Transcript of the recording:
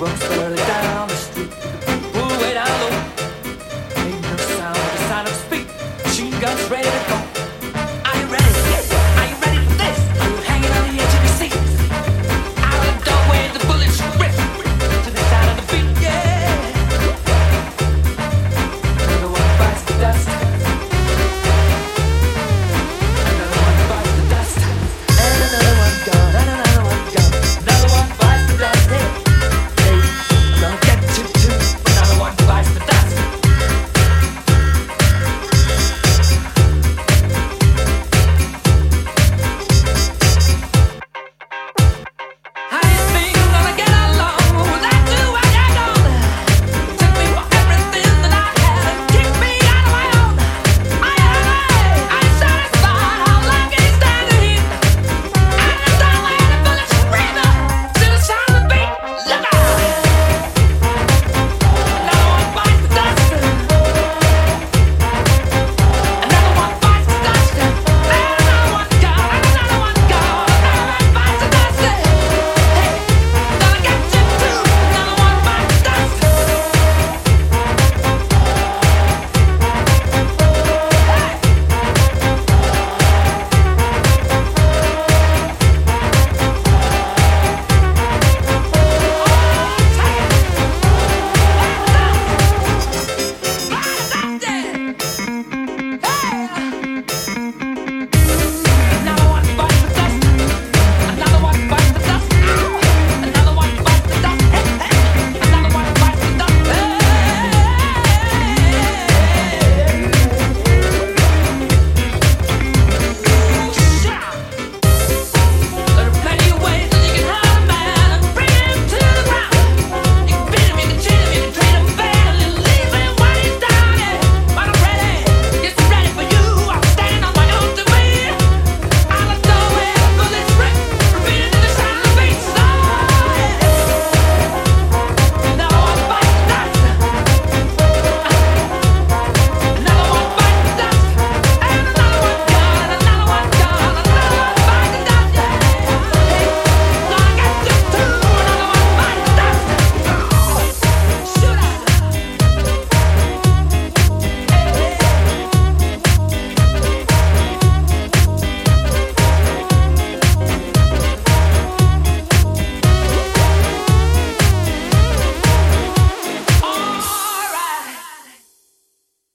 rockstar